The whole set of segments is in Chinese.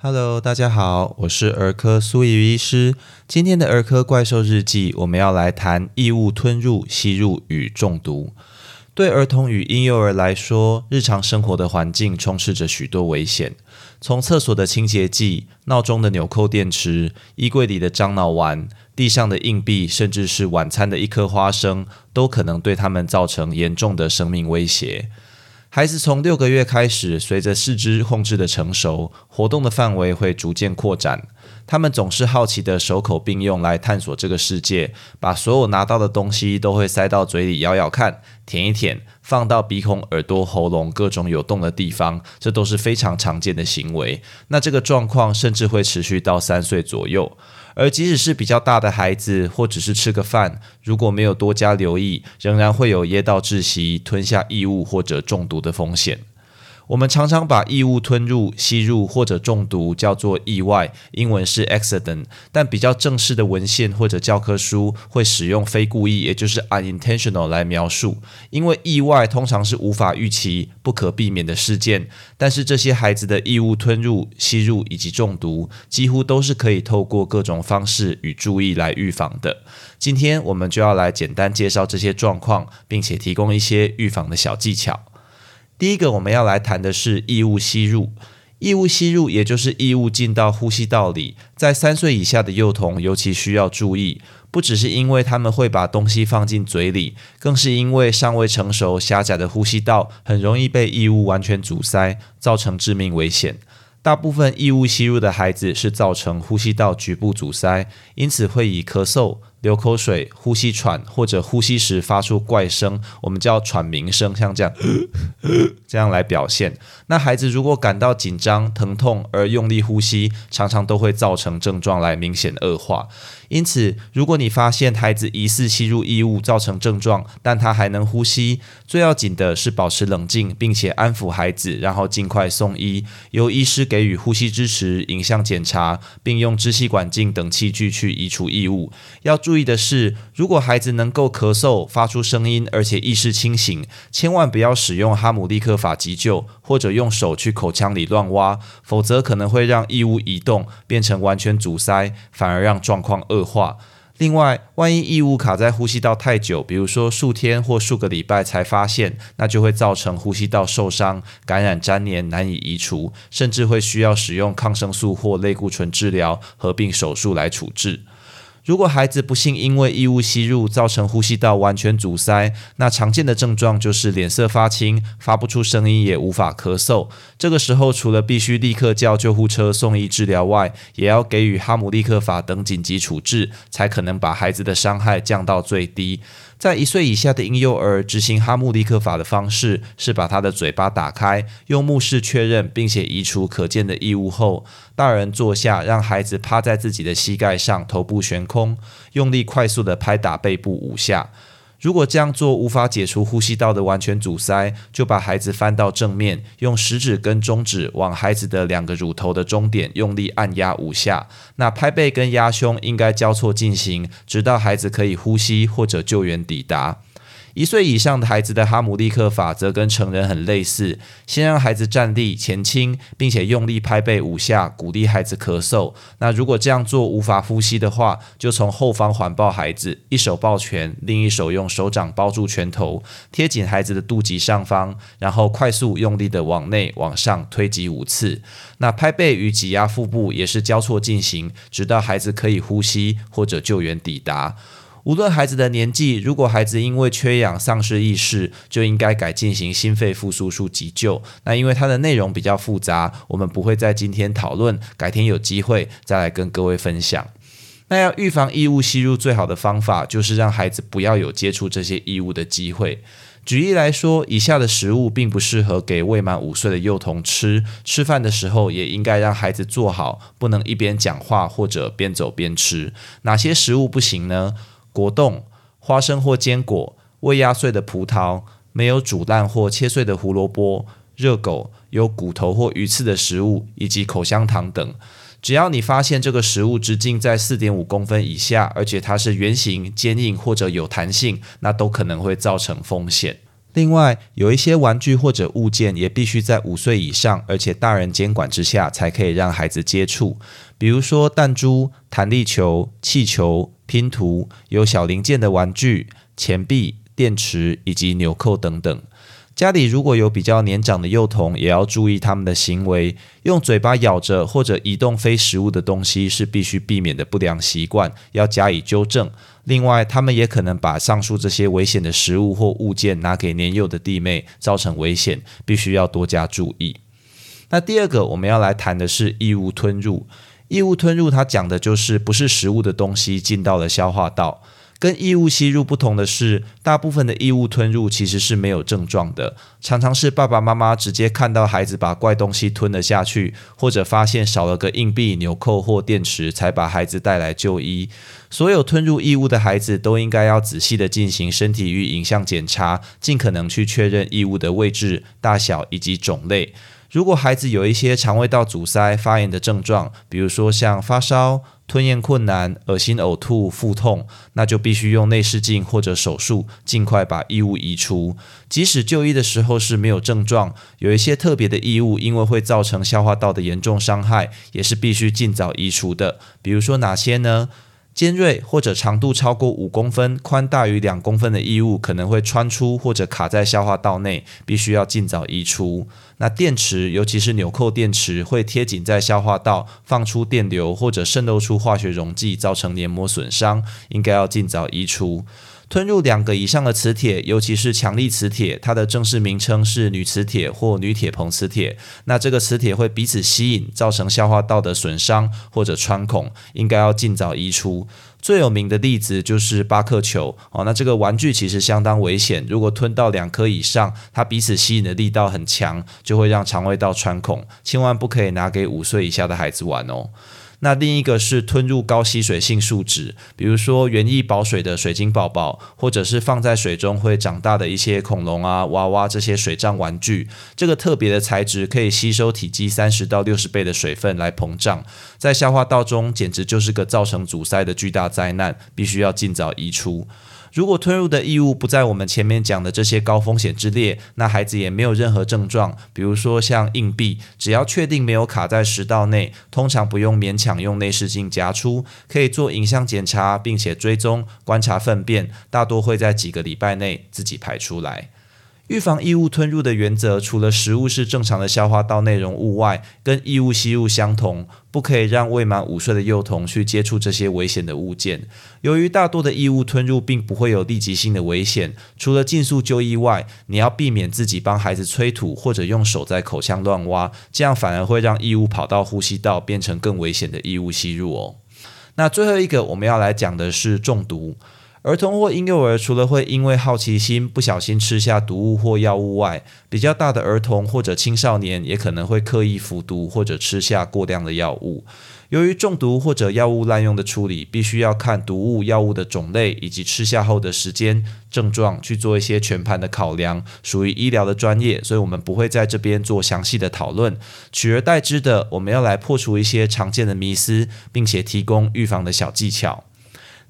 Hello，大家好，我是儿科苏怡医师。今天的儿科怪兽日记，我们要来谈异物吞入、吸入与中毒。对儿童与婴幼儿来说，日常生活的环境充斥着许多危险。从厕所的清洁剂、闹钟的纽扣电池、衣柜里的樟脑丸、地上的硬币，甚至是晚餐的一颗花生，都可能对他们造成严重的生命威胁。孩子从六个月开始，随着四肢控制的成熟，活动的范围会逐渐扩展。他们总是好奇的手口并用来探索这个世界，把所有拿到的东西都会塞到嘴里咬咬看、舔一舔，放到鼻孔、耳朵、喉咙各种有洞的地方，这都是非常常见的行为。那这个状况甚至会持续到三岁左右。而即使是比较大的孩子，或只是吃个饭，如果没有多加留意，仍然会有噎到窒息、吞下异物或者中毒的风险。我们常常把异物吞入、吸入或者中毒叫做意外，英文是 accident，但比较正式的文献或者教科书会使用非故意，也就是 unintentional 来描述。因为意外通常是无法预期、不可避免的事件，但是这些孩子的异物吞入、吸入以及中毒，几乎都是可以透过各种方式与注意来预防的。今天我们就要来简单介绍这些状况，并且提供一些预防的小技巧。第一个我们要来谈的是异物吸入。异物吸入，也就是异物进到呼吸道里，在三岁以下的幼童尤其需要注意，不只是因为他们会把东西放进嘴里，更是因为尚未成熟狭窄的呼吸道很容易被异物完全阻塞，造成致命危险。大部分异物吸入的孩子是造成呼吸道局部阻塞，因此会以咳嗽。流口水、呼吸喘或者呼吸时发出怪声，我们叫喘鸣声，像这样 这样来表现。那孩子如果感到紧张、疼痛而用力呼吸，常常都会造成症状来明显恶化。因此，如果你发现孩子疑似吸入异物造成症状，但他还能呼吸，最要紧的是保持冷静，并且安抚孩子，然后尽快送医，由医师给予呼吸支持、影像检查，并用支气管镜等器具去移除异物。要注意的是，如果孩子能够咳嗽、发出声音，而且意识清醒，千万不要使用哈姆立克法急救，或者用手去口腔里乱挖，否则可能会让异物移动，变成完全阻塞，反而让状况恶化。另外，万一异物卡在呼吸道太久，比如说数天或数个礼拜才发现，那就会造成呼吸道受伤、感染粘连，难以移除，甚至会需要使用抗生素或类固醇治疗，合并手术来处置。如果孩子不幸因为异物吸入造成呼吸道完全阻塞，那常见的症状就是脸色发青、发不出声音，也无法咳嗽。这个时候，除了必须立刻叫救护车送医治疗外，也要给予哈姆立克法等紧急处置，才可能把孩子的伤害降到最低。在一岁以下的婴幼儿执行哈姆立克法的方式是把他的嘴巴打开，用目视确认，并且移除可见的异物后，大人坐下，让孩子趴在自己的膝盖上，头部悬空，用力快速的拍打背部五下。如果这样做无法解除呼吸道的完全阻塞，就把孩子翻到正面，用食指跟中指往孩子的两个乳头的中点用力按压五下。那拍背跟压胸应该交错进行，直到孩子可以呼吸或者救援抵达。一岁以上的孩子的哈姆立克法则跟成人很类似，先让孩子站立前倾，并且用力拍背五下，鼓励孩子咳嗽。那如果这样做无法呼吸的话，就从后方环抱孩子，一手抱拳，另一手用手掌包住拳头，贴紧孩子的肚脐上方，然后快速用力的往内往上推挤五次。那拍背与挤压腹部也是交错进行，直到孩子可以呼吸或者救援抵达。无论孩子的年纪，如果孩子因为缺氧丧失意识，就应该改进行心肺复苏术急救。那因为它的内容比较复杂，我们不会在今天讨论，改天有机会再来跟各位分享。那要预防异物吸入，最好的方法就是让孩子不要有接触这些异物的机会。举例来说，以下的食物并不适合给未满五岁的幼童吃。吃饭的时候也应该让孩子坐好，不能一边讲话或者边走边吃。哪些食物不行呢？果冻、花生或坚果、未压碎的葡萄、没有煮烂或切碎的胡萝卜、热狗、有骨头或鱼刺的食物，以及口香糖等。只要你发现这个食物直径在四点五公分以下，而且它是圆形、坚硬或者有弹性，那都可能会造成风险。另外，有一些玩具或者物件也必须在五岁以上，而且大人监管之下，才可以让孩子接触。比如说弹珠、弹力球、气球、拼图、有小零件的玩具、钱币、电池以及纽扣等等。家里如果有比较年长的幼童，也要注意他们的行为。用嘴巴咬着或者移动非食物的东西是必须避免的不良习惯，要加以纠正。另外，他们也可能把上述这些危险的食物或物件拿给年幼的弟妹，造成危险，必须要多加注意。那第二个我们要来谈的是异物吞入。异物吞入，它讲的就是不是食物的东西进到了消化道。跟异物吸入不同的是，大部分的异物吞入其实是没有症状的，常常是爸爸妈妈直接看到孩子把怪东西吞了下去，或者发现少了个硬币、纽扣或电池，才把孩子带来就医。所有吞入异物的孩子都应该要仔细的进行身体与影像检查，尽可能去确认异物的位置、大小以及种类。如果孩子有一些肠胃道阻塞、发炎的症状，比如说像发烧、吞咽困难、恶心、呕吐、腹痛，那就必须用内视镜或者手术，尽快把异物移除。即使就医的时候是没有症状，有一些特别的异物，因为会造成消化道的严重伤害，也是必须尽早移除的。比如说哪些呢？尖锐或者长度超过五公分、宽大于两公分的异物可能会穿出或者卡在消化道内，必须要尽早移除。那电池，尤其是纽扣电池，会贴紧在消化道，放出电流或者渗漏出化学溶剂，造成黏膜损伤，应该要尽早移出。吞入两个以上的磁铁，尤其是强力磁铁，它的正式名称是铝磁铁或铝铁硼磁铁。那这个磁铁会彼此吸引，造成消化道的损伤或者穿孔，应该要尽早移出。最有名的例子就是巴克球哦，那这个玩具其实相当危险，如果吞到两颗以上，它彼此吸引的力道很强，就会让肠胃道穿孔，千万不可以拿给五岁以下的孩子玩哦。那另一个是吞入高吸水性树脂，比如说园艺保水的水晶宝宝，或者是放在水中会长大的一些恐龙啊、娃娃这些水胀玩具。这个特别的材质可以吸收体积三十到六十倍的水分来膨胀，在消化道中简直就是个造成阻塞的巨大灾难，必须要尽早移出。如果吞入的异物不在我们前面讲的这些高风险之列，那孩子也没有任何症状，比如说像硬币，只要确定没有卡在食道内，通常不用勉强用内视镜夹出，可以做影像检查，并且追踪观察粪便，大多会在几个礼拜内自己排出来。预防异物吞入的原则，除了食物是正常的消化道内容物外，跟异物吸入相同，不可以让未满五岁的幼童去接触这些危险的物件。由于大多的异物吞入并不会有立即性的危险，除了尽速就医外，你要避免自己帮孩子催吐或者用手在口腔乱挖，这样反而会让异物跑到呼吸道，变成更危险的异物吸入哦。那最后一个我们要来讲的是中毒。儿童或婴幼儿除了会因为好奇心不小心吃下毒物或药物外，比较大的儿童或者青少年也可能会刻意服毒或者吃下过量的药物。由于中毒或者药物滥用的处理，必须要看毒物、药物的种类以及吃下后的时间、症状去做一些全盘的考量，属于医疗的专业，所以我们不会在这边做详细的讨论。取而代之的，我们要来破除一些常见的迷思，并且提供预防的小技巧。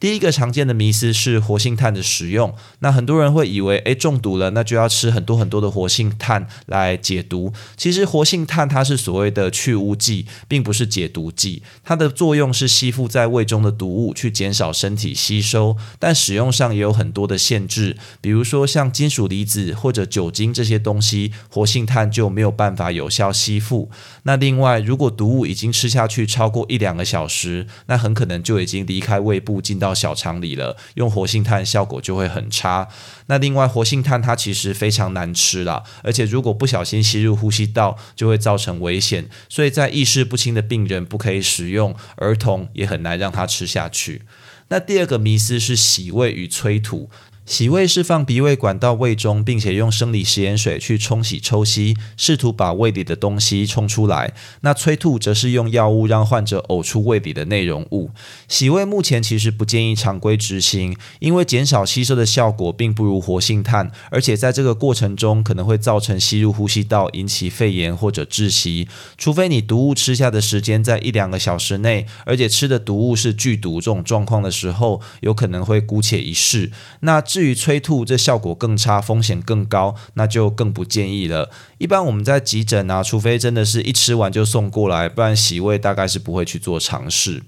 第一个常见的迷思是活性炭的使用。那很多人会以为，诶，中毒了，那就要吃很多很多的活性炭来解毒。其实活性炭它是所谓的去污剂，并不是解毒剂。它的作用是吸附在胃中的毒物，去减少身体吸收。但使用上也有很多的限制，比如说像金属离子或者酒精这些东西，活性炭就没有办法有效吸附。那另外，如果毒物已经吃下去超过一两个小时，那很可能就已经离开胃部进到到小肠里了，用活性炭效果就会很差。那另外，活性炭它其实非常难吃啦，而且如果不小心吸入呼吸道，就会造成危险。所以在意识不清的病人不可以使用，儿童也很难让他吃下去。那第二个迷思是洗胃与催吐。洗胃是放鼻胃管到胃中，并且用生理食盐水去冲洗抽吸，试图把胃里的东西冲出来。那催吐则是用药物让患者呕出胃里的内容物。洗胃目前其实不建议常规执行，因为减少吸收的效果并不如活性炭，而且在这个过程中可能会造成吸入呼吸道，引起肺炎或者窒息。除非你毒物吃下的时间在一两个小时内，而且吃的毒物是剧毒这种状况的时候，有可能会姑且一试。那。至于催吐，这效果更差，风险更高，那就更不建议了。一般我们在急诊啊，除非真的是一吃完就送过来，不然洗胃大概是不会去做尝试。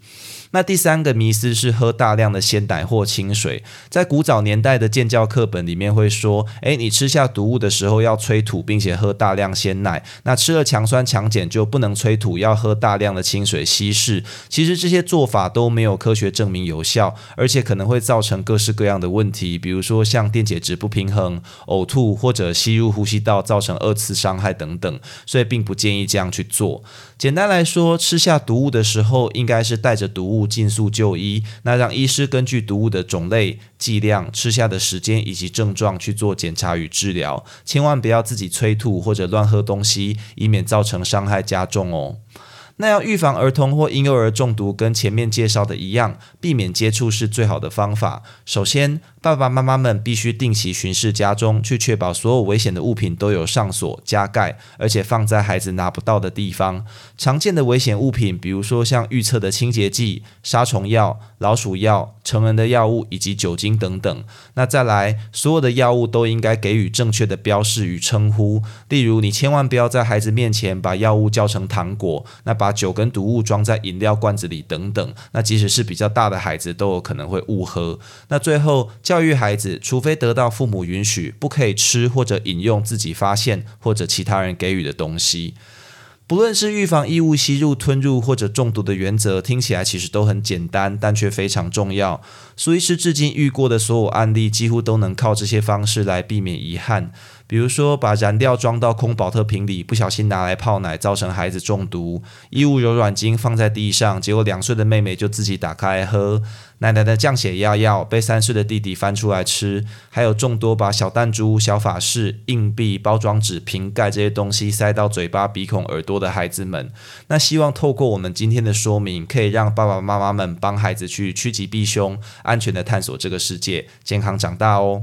那第三个迷思是喝大量的鲜奶或清水，在古早年代的建教课本里面会说，诶，你吃下毒物的时候要催吐，并且喝大量鲜奶。那吃了强酸强碱就不能催吐，要喝大量的清水稀释。其实这些做法都没有科学证明有效，而且可能会造成各式各样的问题，比如说像电解质不平衡、呕吐或者吸入呼吸道造成二次伤害等等，所以并不建议这样去做。简单来说，吃下毒物的时候，应该是带着毒物尽速就医。那让医师根据毒物的种类、剂量、吃下的时间以及症状去做检查与治疗。千万不要自己催吐或者乱喝东西，以免造成伤害加重哦。那要预防儿童或婴幼儿中毒，跟前面介绍的一样，避免接触是最好的方法。首先，爸爸妈妈们必须定期巡视家中，去确保所有危险的物品都有上锁、加盖，而且放在孩子拿不到的地方。常见的危险物品，比如说像预测的清洁剂、杀虫药、老鼠药、成人的药物以及酒精等等。那再来，所有的药物都应该给予正确的标示与称呼。例如，你千万不要在孩子面前把药物叫成糖果，那把把酒跟毒物装在饮料罐子里等等。那即使是比较大的孩子，都有可能会误喝。那最后教。教育孩子，除非得到父母允许，不可以吃或者饮用自己发现或者其他人给予的东西。不论是预防异物吸入、吞入或者中毒的原则，听起来其实都很简单，但却非常重要。苏医师至今遇过的所有案例，几乎都能靠这些方式来避免遗憾。比如说，把燃料装到空保特瓶里，不小心拿来泡奶，造成孩子中毒；衣物柔软巾放在地上，结果两岁的妹妹就自己打开喝；奶奶的降血压药被三岁的弟弟翻出来吃；还有众多把小弹珠、小法式、硬币、包装纸、瓶盖这些东西塞到嘴巴、鼻孔、耳朵的孩子们。那希望透过我们今天的说明，可以让爸爸妈妈们帮孩子去趋吉避凶，安全的探索这个世界，健康长大哦。